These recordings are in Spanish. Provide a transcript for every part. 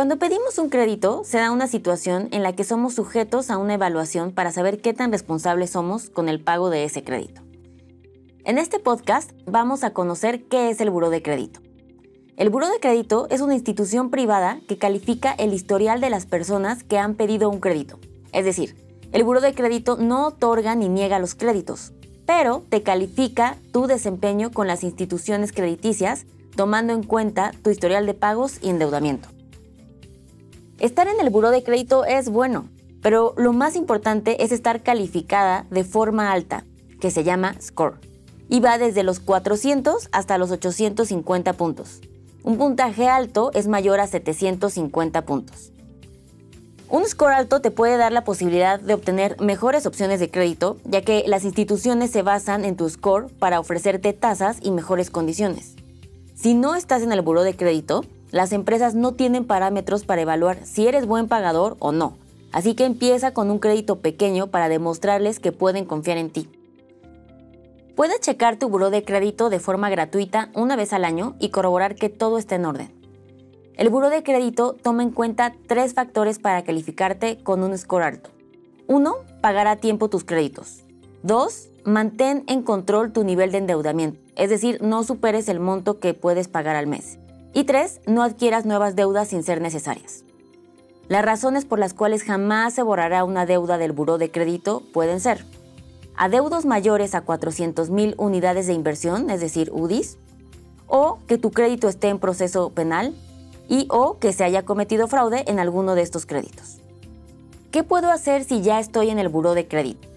Cuando pedimos un crédito, se da una situación en la que somos sujetos a una evaluación para saber qué tan responsables somos con el pago de ese crédito. En este podcast vamos a conocer qué es el Buró de Crédito. El Buró de Crédito es una institución privada que califica el historial de las personas que han pedido un crédito. Es decir, el Buró de Crédito no otorga ni niega los créditos, pero te califica tu desempeño con las instituciones crediticias tomando en cuenta tu historial de pagos y endeudamiento. Estar en el buró de crédito es bueno, pero lo más importante es estar calificada de forma alta, que se llama score, y va desde los 400 hasta los 850 puntos. Un puntaje alto es mayor a 750 puntos. Un score alto te puede dar la posibilidad de obtener mejores opciones de crédito, ya que las instituciones se basan en tu score para ofrecerte tasas y mejores condiciones. Si no estás en el buró de crédito, las empresas no tienen parámetros para evaluar si eres buen pagador o no, así que empieza con un crédito pequeño para demostrarles que pueden confiar en ti. Puedes checar tu buró de crédito de forma gratuita una vez al año y corroborar que todo esté en orden. El buró de crédito toma en cuenta tres factores para calificarte con un score alto. 1. Pagar a tiempo tus créditos. 2. Mantén en control tu nivel de endeudamiento, es decir, no superes el monto que puedes pagar al mes. Y tres, no adquieras nuevas deudas sin ser necesarias. Las razones por las cuales jamás se borrará una deuda del buró de crédito pueden ser adeudos mayores a 400.000 unidades de inversión, es decir, UDIs, o que tu crédito esté en proceso penal y o que se haya cometido fraude en alguno de estos créditos. ¿Qué puedo hacer si ya estoy en el buró de crédito?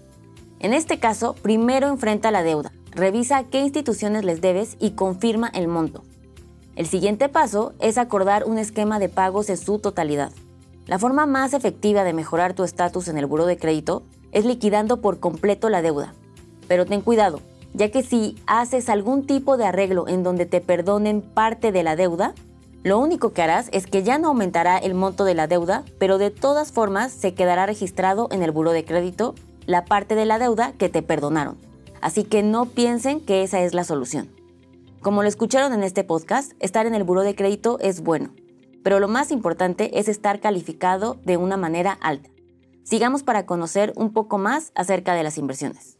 En este caso, primero enfrenta la deuda, revisa qué instituciones les debes y confirma el monto. El siguiente paso es acordar un esquema de pagos en su totalidad. La forma más efectiva de mejorar tu estatus en el buro de crédito es liquidando por completo la deuda. Pero ten cuidado, ya que si haces algún tipo de arreglo en donde te perdonen parte de la deuda, lo único que harás es que ya no aumentará el monto de la deuda, pero de todas formas se quedará registrado en el buro de crédito la parte de la deuda que te perdonaron. Así que no piensen que esa es la solución. Como lo escucharon en este podcast, estar en el buró de crédito es bueno, pero lo más importante es estar calificado de una manera alta. Sigamos para conocer un poco más acerca de las inversiones.